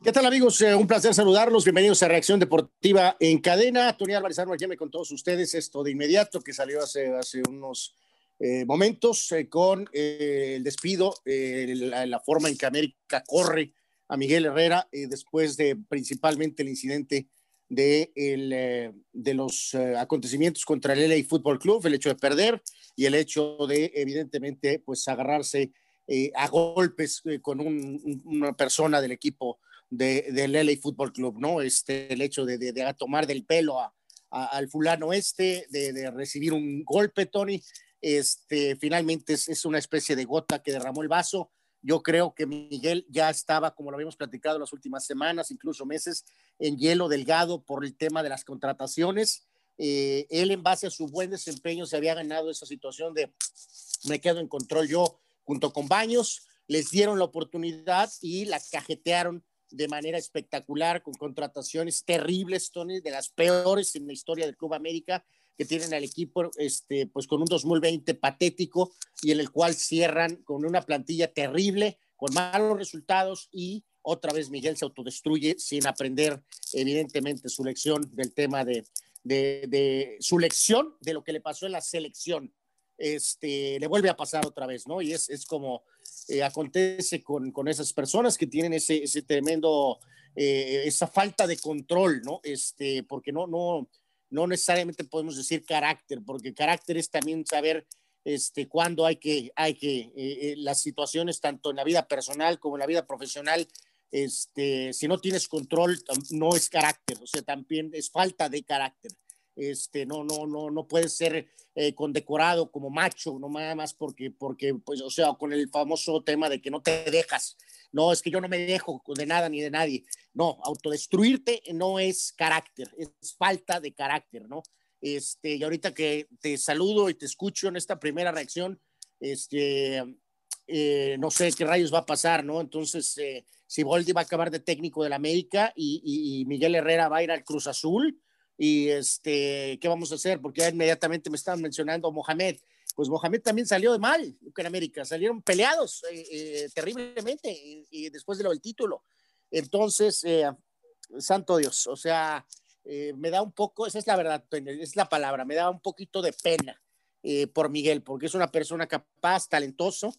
¿Qué tal amigos? Eh, un placer saludarlos. Bienvenidos a Reacción Deportiva en cadena. Tony Álvarez Armas me con todos ustedes esto de inmediato que salió hace, unos eh, momentos eh, con el despido, la, forma en que América corre a Miguel Herrera después de principalmente el incidente de, los acontecimientos contra el LA Fútbol Club, el hecho de perder y el hecho de evidentemente pues agarrarse a golpes con un, una persona del equipo de, del LA Fútbol Club, ¿no? Este, el hecho de, de, tomar del pelo a, al fulano este, de, recibir un golpe, Tony, este, finalmente es, es, una especie de gota que derramó el vaso. Yo creo que Miguel ya estaba, como lo habíamos platicado las últimas semanas, incluso meses, en hielo delgado por el tema de las contrataciones. Eh, él, en base a su buen desempeño, se había ganado esa situación de me quedo en control yo junto con Baños. Les dieron la oportunidad y la cajetearon de manera espectacular con contrataciones terribles, Tony, de las peores en la historia del Club América, que tienen al equipo este, pues con un 2020 patético y en el cual cierran con una plantilla terrible, con malos resultados y otra vez Miguel se autodestruye sin aprender evidentemente su lección del tema de, de, de su lección de lo que le pasó en la selección. Este, le vuelve a pasar otra vez, ¿no? Y es, es como eh, acontece con, con, esas personas que tienen ese, ese tremendo, eh, esa falta de control, ¿no? Este, porque no, no, no necesariamente podemos decir carácter, porque carácter es también saber este, cuándo hay que, hay que, eh, las situaciones tanto en la vida personal como en la vida profesional, este, si no tienes control, no es carácter, o sea, también es falta de carácter este, no, no, no, no puede ser eh, condecorado como macho, no nada más porque, porque, pues, o sea, con el famoso tema de que no te dejas. No, es que yo no me dejo de nada ni de nadie. No, autodestruirte no es carácter, es falta de carácter, ¿no? Este, y ahorita que te saludo y te escucho en esta primera reacción, este, eh, no sé qué rayos va a pasar, ¿no? Entonces, eh, si Boldi va a acabar de técnico del América y, y Miguel Herrera va a ir al Cruz Azul, y este, ¿qué vamos a hacer? Porque ya inmediatamente me estaban mencionando Mohamed. Pues Mohamed también salió de mal en América, salieron peleados eh, eh, terriblemente y, después de lo del título. Entonces, eh, santo Dios, o sea, me da un poco, esa es la verdad, es la palabra, me da un poquito de pena por Miguel, porque es una persona capaz, talentoso,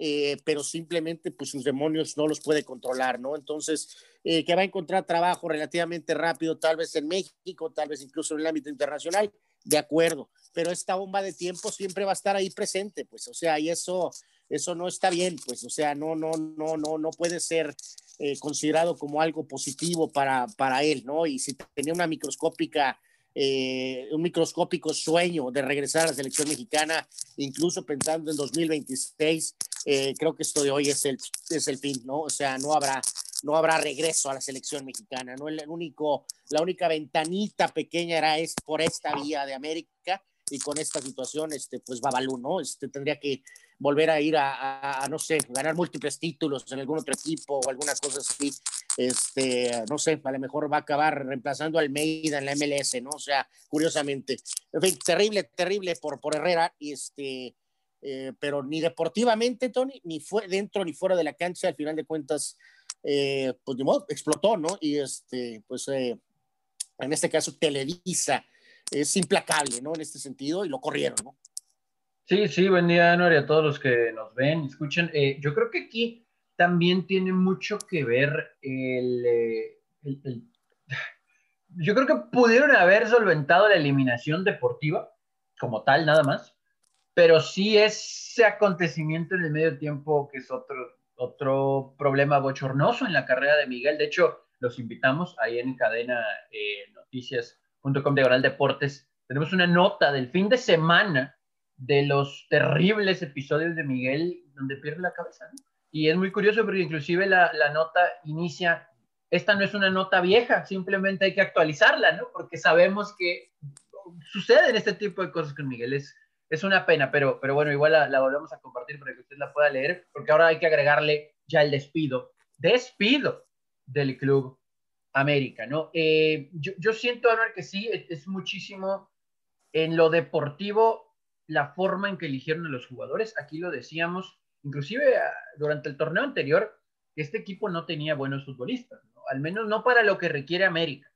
eh, pero simplemente pues sus demonios no los puede controlar, ¿no? Entonces, eh, que va a encontrar trabajo relativamente rápido, tal vez en México, tal vez incluso en el ámbito internacional, de acuerdo, pero esta bomba de tiempo siempre va a estar ahí presente, pues, o sea, y eso, eso no está bien, pues, o sea, no, no, no, no, no puede ser eh, considerado como algo positivo para, para él, ¿no? Y si tenía una microscópica eh, un microscópico sueño de regresar a la selección mexicana, incluso pensando en 2026, eh, creo que esto de hoy es el, es el fin, ¿no? O sea, no habrá, no habrá regreso a la selección mexicana, ¿no? El único, la única ventanita pequeña era es por esta vía de América y con esta situación, este, pues Babalú, ¿no? Este, tendría que volver a ir a, no sé, ganar múltiples títulos en algún otro equipo o alguna cosa así. Este, no sé, a lo mejor va a acabar reemplazando a Almeida en la MLS, ¿no? O sea, curiosamente. En fin, terrible, terrible por, por Herrera, y este, eh, pero ni deportivamente, Tony, ni fue dentro ni fuera de la cancha, al final de cuentas, eh, pues de modo, explotó, ¿no? Y este, pues eh, en este caso, Televisa es implacable, ¿no? En este sentido, y lo corrieron, ¿no? Sí, sí, buen día, Anuar, y a todos los que nos ven, escuchen. Eh, yo creo que aquí también tiene mucho que ver eh, el, Yo creo que pudieron haber solventado la eliminación deportiva, como tal, nada más, pero sí ese acontecimiento en el medio tiempo que es otro, otro problema bochornoso en la carrera de Miguel. De hecho, los invitamos ahí en cadena eh, noticias.com diagonal deportes. Tenemos una nota del fin de semana de los terribles episodios de Miguel donde pierde la cabeza. Y es muy curioso porque inclusive la, la, nota inicia, esta no es una nota vieja, simplemente hay que actualizarla, ¿no? Porque sabemos que suceden este tipo de cosas con Miguel. Es, es una pena, pero, pero bueno, igual la, volvemos a compartir para que usted la pueda leer, porque ahora hay que agregarle ya el despido, despido del Club América, ¿no? Eh, yo, yo, siento, Álvaro, que sí, es, es muchísimo en lo deportivo la forma en que eligieron a los jugadores. Aquí lo decíamos, inclusive ah, durante el torneo anterior, que este equipo no tenía buenos futbolistas, al menos no para lo que requiere América.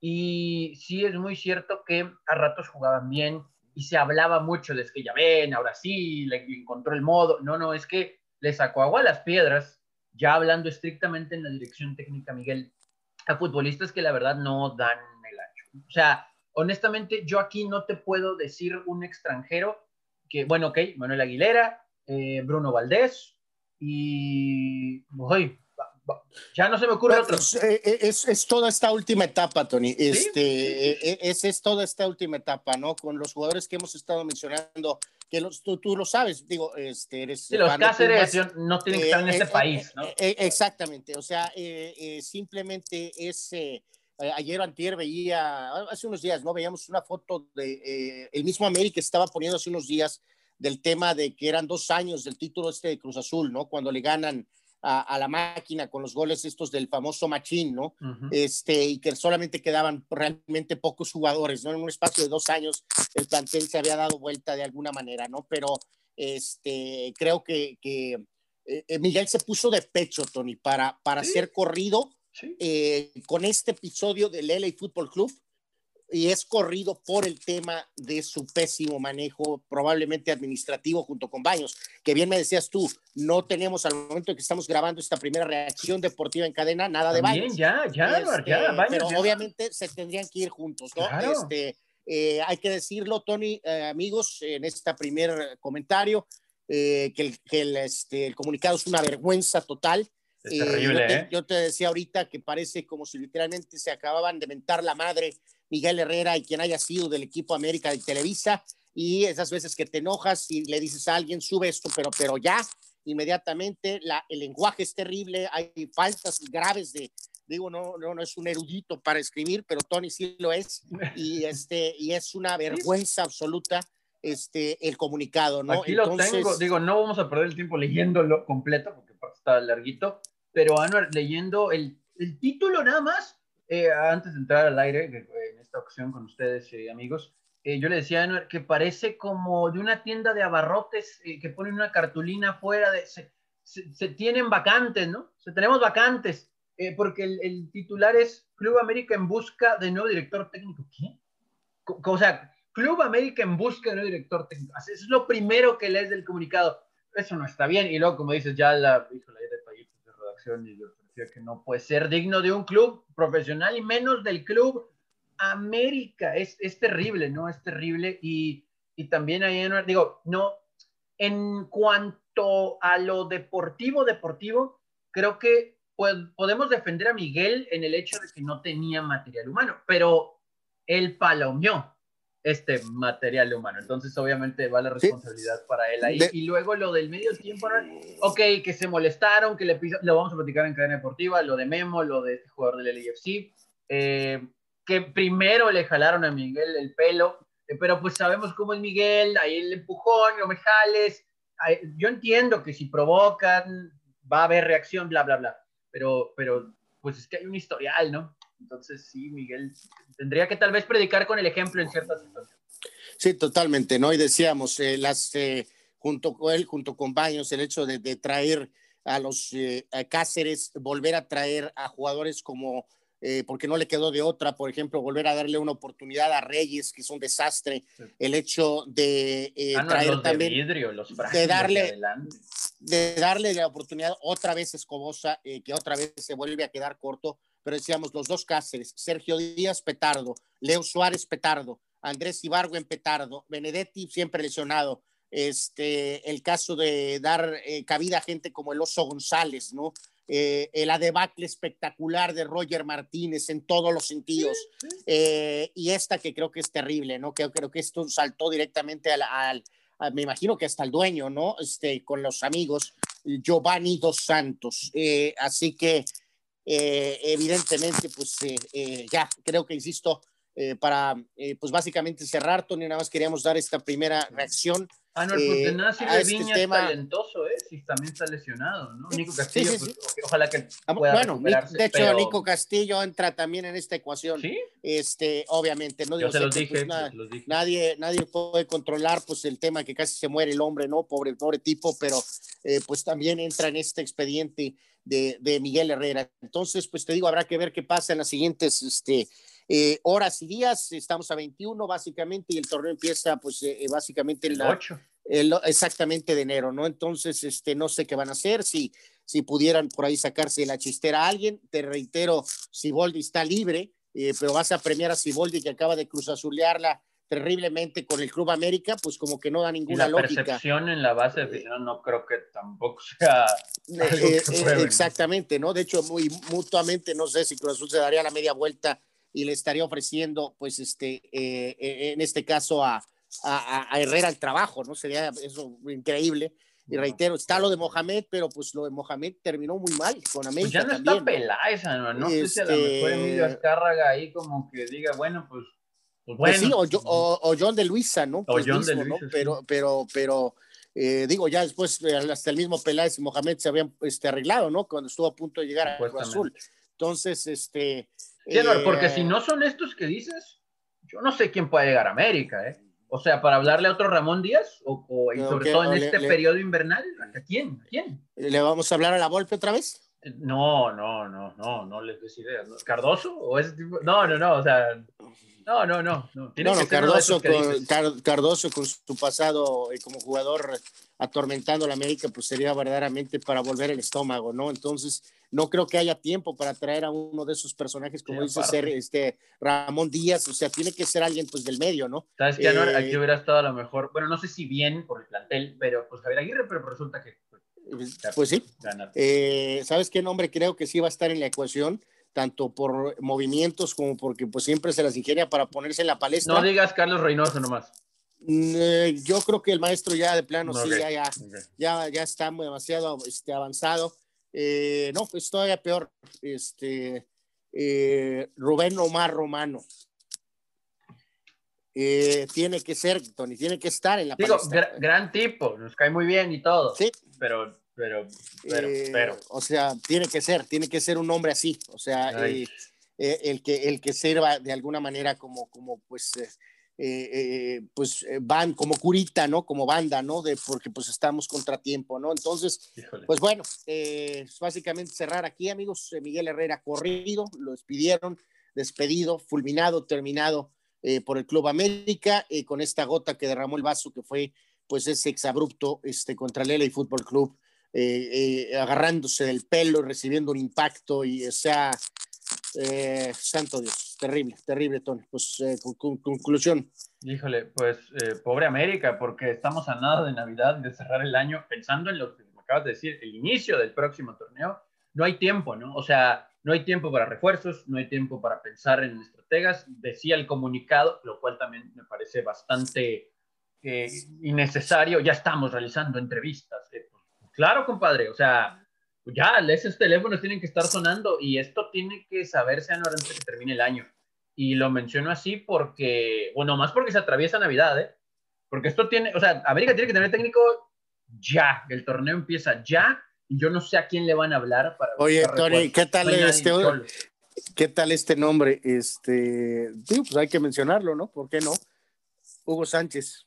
Y sí es muy cierto que a ratos jugaban bien y se hablaba mucho de que ya ven, ahora sí, le encontró el modo. No, no, es que le sacó agua a las piedras, ya hablando estrictamente en la dirección técnica, Miguel, a futbolistas que la verdad no dan el ancho. O sea, honestamente, yo aquí no te puedo decir un extranjero que, bueno, ok, Manuel Aguilera, eh, Bruno Valdés y... Uy, ya no se me ocurre otro. Eh, eh, es, toda esta última etapa, Tony. Este, Es, es, toda esta última etapa, ¿no? Con los jugadores que hemos estado mencionando, que los, tú, tú lo sabes, digo, este, eres. Sí, los Cáceres no tienen que estar en este país, ¿no? exactamente, o sea, simplemente es eh, ayer antier veía, hace unos días, ¿no? Veíamos una foto de eh, el mismo América estaba poniendo hace unos días del tema de que eran dos años del título este de Cruz Azul, ¿no? Cuando le ganan a, la máquina con los goles estos del famoso Machín, ¿no? Este, y que solamente quedaban realmente pocos jugadores, ¿no? En un espacio de dos años el plantel se había dado vuelta de alguna manera, ¿no? Pero este, creo que, que eh, Miguel se puso de pecho, Tony, para, para ser corrido eh, con este episodio del LA Football Club y es corrido por el tema de su pésimo manejo, probablemente administrativo, junto con Baños, que bien me decías tú, no tenemos al momento en que estamos grabando esta primera reacción deportiva en cadena, nada de Baños. ya, ya, este, ya, Pero obviamente se tendrían que ir juntos, ¿no? Este, eh, hay que decirlo, Tony, eh, amigos, en este primer comentario, que, el, que el, este, el comunicado es una vergüenza total. Es terrible, yo, ¿eh? yo te decía ahorita que parece como si literalmente se acababan de mentar la madre Miguel Herrera y quien haya sido del equipo América de Televisa y esas veces que te enojas y le dices a alguien sube esto, pero, pero ya inmediatamente la, el lenguaje es terrible, hay faltas graves de, digo, no, no, no es un erudito para escribir, pero Tony sí lo es y, este, y es una vergüenza absoluta este, el comunicado, ¿no? Aquí lo tengo, digo, no vamos a perder el tiempo leyéndolo completo porque está larguito, pero Anuar, leyendo el, el título nada más, eh, antes de entrar al aire en esta ocasión con ustedes, eh, amigos, eh, yo le decía a Anuar que parece como de una tienda de abarrotes que ponen una cartulina fuera de... Se, se, tienen vacantes, ¿no? Se tenemos vacantes, porque el, el, titular es Club América en busca de nuevo director técnico. ¿Qué? O sea, Club América en busca de nuevo director técnico. Eso es lo primero que lees del comunicado. Eso no está bien. Y luego, como dices, ya la, y yo decía que no puede ser digno de un club profesional y menos del club América. Es, es terrible, ¿no? Es terrible. Y, y también ahí, digo, no, en cuanto a lo deportivo, deportivo, creo que pues, podemos defender a Miguel en el hecho de que no tenía material humano, pero él palomeó este material humano. Entonces, obviamente, va la responsabilidad para él ahí. Y luego lo del medio tiempo, ok, que se molestaron, que le lo vamos a platicar en cadena deportiva, lo de Memo, lo de este jugador del LAFC, eh, que primero le jalaron a Miguel el pelo, eh, pero pues sabemos cómo es Miguel, ahí el empujón, no me jales. yo entiendo que si provocan, va a haber reacción, bla, bla, bla. Pero, pero, pues es que hay un historial, ¿no? Entonces, sí, Miguel tendría que tal vez predicar con el ejemplo en ciertas situaciones. Sí, totalmente, ¿no? Y decíamos, eh, las, eh, junto con él, junto con Baños, el hecho de, traer a los eh, Cáceres, volver a traer a jugadores como, porque no le quedó de otra, por ejemplo, volver a darle una oportunidad a Reyes, que es un desastre, el hecho de ah, traer también, de, los de darle, de darle la oportunidad otra vez Escobosa, que otra vez se vuelve a quedar corto pero decíamos los dos Cáceres, Sergio Díaz Petardo, Leo Suárez Petardo, Andrés Ibargüen Petardo, Benedetti siempre lesionado, este, el caso de dar eh, cabida a gente como el Oso González, ¿no? Eh, el adebacle espectacular de Roger Martínez en todos los sentidos, eh, y esta que creo que es terrible, ¿no? Creo que esto saltó directamente al, me imagino que hasta el dueño, ¿no? Este, con los amigos, Giovanni Dos Santos. así que eh, evidentemente, pues eh, eh, ya, creo que insisto, para pues básicamente cerrar, Tony, nada más queríamos dar esta primera reacción. Ah, no, pues de nada sirve este Viña tema. talentoso, ¿eh? Si también está lesionado, ¿no? Nico Castillo, pues, ojalá que pueda Bueno, de hecho, Nico Castillo entra también en esta ecuación. ¿Sí? Este, obviamente, ¿no? Yo se los dije, pues, dije, Nadie, nadie puede controlar, pues, el tema que casi se muere el hombre, ¿no? Pobre, pobre tipo, pero pues también entra en este expediente de, Miguel Herrera. Entonces, pues te digo, habrá que ver qué pasa en las siguientes este, eh, horas y días. Estamos a 21 básicamente y el torneo empieza pues eh, básicamente el 8. exactamente de enero, ¿no? Entonces, este, no sé qué van a hacer, si, si pudieran por ahí sacarse la chistera a alguien. Te reitero, Siboldi está libre, pero vas a premiar a Siboldi que acaba de cruzazulearla terriblemente con el Club América, pues como que no da ninguna la percepción en la base de no creo que tampoco sea eh, eh, exactamente, ¿no? De hecho, muy mutuamente, no sé si Cruz Azul se daría la media vuelta y le estaría ofreciendo, pues, este, eh, en este caso a, a, Herrera el trabajo, ¿no? Sería eso increíble. Y reitero, está lo de Mohamed, pero pues lo de Mohamed terminó muy mal con América. Pues ya no está Peláez, ¿no? No sé si a lo mejor Emilio este Azcárraga ahí como que diga, bueno, pues pues, pues sí, o, John de Luisa, ¿no? Pues John de Luisa, Pero, pero, pero, eh, digo, ya después eh, hasta el mismo Peláez y Mohamed se habían este, arreglado, ¿no? Cuando estuvo a punto de llegar a Cruz Azul. Entonces, este. Sí, porque si eh, no son estos que dices, yo no sé quién puede llegar a América, ¿eh? O sea, para hablarle a otro Ramón Díaz, o, y sobre todo en este periodo invernal, ¿a quién? ¿A quién? ¿Le vamos a hablar a la Volpe otra vez? No, no, no, no, no les des ideas. ¿Cardoso? ¿O ese tipo? No, no, no, o sea, no, no, no. No, no, Cardoso, con, Cardoso con su pasado eh, como jugador atormentando a la América, pues sería verdaderamente para volver el estómago, ¿no? Entonces, no creo que haya tiempo para traer a uno de esos personajes, como dice ser este Ramón Díaz, o sea, tiene que ser alguien pues del medio, ¿no? Sabes que eh, aquí hubiera estado a lo mejor, bueno, no sé si bien por el plantel, pero pues Javier Aguirre, pero resulta que pues, sí. Eh, ¿Sabes qué nombre creo que sí va a estar en la ecuación? tanto por movimientos como porque pues siempre se las ingenia para ponerse en la palestra. No digas Carlos Reynoso nomás. Eh, yo creo que el maestro ya de plano sí, ya, ya, ya, ya, está demasiado este, avanzado. Eh, no, pues todavía peor. Este, eh, Rubén Omar Romano. Tiene que ser, Tony, tiene que estar en la Digo, gran tipo, nos cae muy bien y todo. Sí. Pero pero, pero, eh, pero. O sea, tiene que ser, tiene que ser un hombre así, o sea, eh, eh, el, que, el que sirva de alguna manera como, como pues, pues van como curita, ¿no? Como banda, ¿no? De, porque pues estamos contratiempo, ¿no? Entonces, pues bueno, básicamente cerrar aquí, amigos, Miguel Herrera corrido, lo despidieron, despedido, fulminado, terminado por el Club América, con esta gota que derramó el vaso que fue pues ese exabrupto este, contra el LA Fútbol Club eh, eh, agarrándose del pelo, recibiendo un impacto y, o sea, eh, santo Dios, terrible, terrible, Tony. Pues, con, conclusión. Híjole, pues, pobre América, porque estamos a nada de Navidad, de cerrar el año, pensando en lo que acabas de decir, el inicio del próximo torneo, no hay tiempo, ¿no? O sea, no hay tiempo para refuerzos, no hay tiempo para pensar en estrategas, decía el comunicado, lo cual también me parece bastante innecesario, ya estamos realizando entrevistas, Claro, compadre, o sea, ya esos teléfonos tienen que estar sonando y esto tiene que saberse antes de que termine el año. Y lo menciono así porque, bueno, más porque se atraviesa Navidad, ¿eh? Porque esto tiene, o sea, América tiene que tener técnico ya, el torneo empieza ya y yo no sé a quién le van a hablar para... Oye, Tony, ¿qué tal este, qué tal este nombre? Este, pues hay que mencionarlo, ¿no? ¿Por qué no? Hugo Sánchez.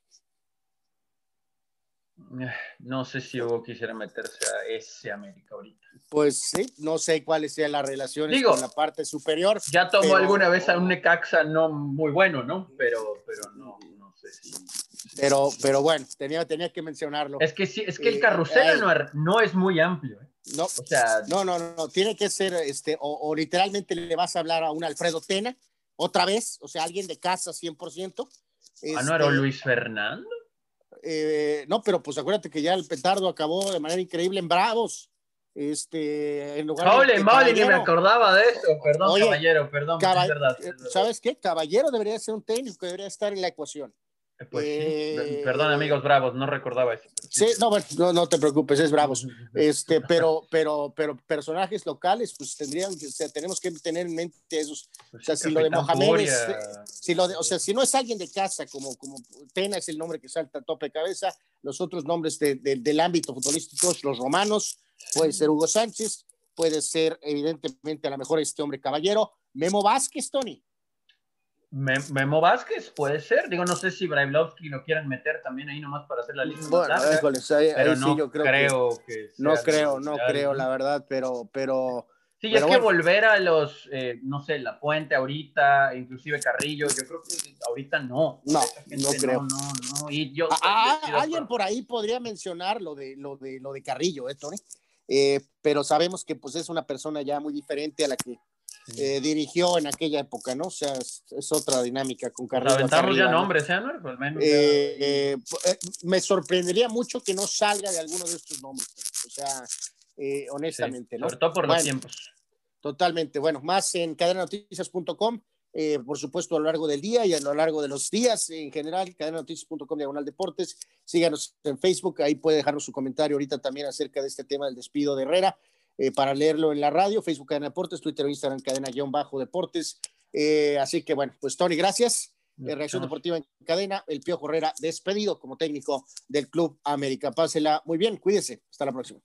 No sé si Hugo quisiera meterse a ese América ahorita. Pues sí, no sé cuáles sean las relaciones con la parte superior. Ya tomó alguna vez a un Necaxa no muy bueno, ¿no? Pero, pero no, no sé si. Pero, pero bueno, tenía, tenía que mencionarlo. Es que sí, es que el eh, carrusel no, es muy amplio. ¿eh? No, o sea, no, no, no, tiene que ser, este, o, literalmente le vas a hablar a un Alfredo Tena, otra vez, o sea, alguien de casa 100%. Ah, no era este, Luis Fernando. Eh, no, pero pues acuérdate que ya el petardo acabó de manera increíble en Bravos. Este, en lugar de, ni me acordaba de eso. Perdón, caballero, perdón. Eh, ¿Sabes qué? Caballero debería ser un técnico que debería estar en la ecuación. Pues eh, Perdón, amigos bravos, no recordaba eso. Sí, no, no, no, te preocupes, es bravos. Este, pero, pero, pero personajes locales, pues tendrían, o sea, tenemos que tener en mente esos. o sea, si lo de Mohamed es, si lo de, o sea, si no es alguien de casa, como, como Tena es el nombre que salta a tope de cabeza, los otros nombres del ámbito futbolístico, los romanos, puede ser Hugo Sánchez, puede ser evidentemente a lo mejor este hombre caballero, Memo Vázquez, Tony. Memo Vázquez, puede ser. Digo, no sé si Brailovsky lo quieran meter también ahí nomás para hacer la lista. Bueno, pero no sí, yo creo, que, no creo, no creo, la verdad, pero, pero. Sí, es que volver a los, eh, no sé, La Puente ahorita, inclusive Carrillo, yo creo que ahorita no. No, no creo. No, no, no. Y yo, ah, alguien por ahí podría mencionar lo de, lo de, lo de Carrillo, ¿eh, Tony? Eh, pero sabemos que pues es una persona ya muy diferente a la que eh, dirigió en aquella época, ¿no? O sea, es, otra dinámica con Carrillo. Aventamos ya nombres, ¿eh? Pues al menos eh, me sorprendería mucho que no salga de alguno de estos nombres, o sea, honestamente, ¿no? Sobre todo por los tiempos. Totalmente. Bueno, más en cadenanoticias.com. Eh, por supuesto, a lo largo del día y a lo largo de los días en general, cadenanoticias.com diagonal deportes. Síganos en Facebook, ahí puede dejarnos su comentario ahorita también acerca de este tema del despido de Herrera. Eh, para leerlo en la radio, Facebook Cadena Deportes, Twitter o Instagram Cadena-Deportes. Eh, así que bueno, pues Tony, gracias. Reacción Deportiva en Cadena, el Pío Correra despedido como técnico del Club América. Pásela muy bien, cuídese. Hasta la próxima.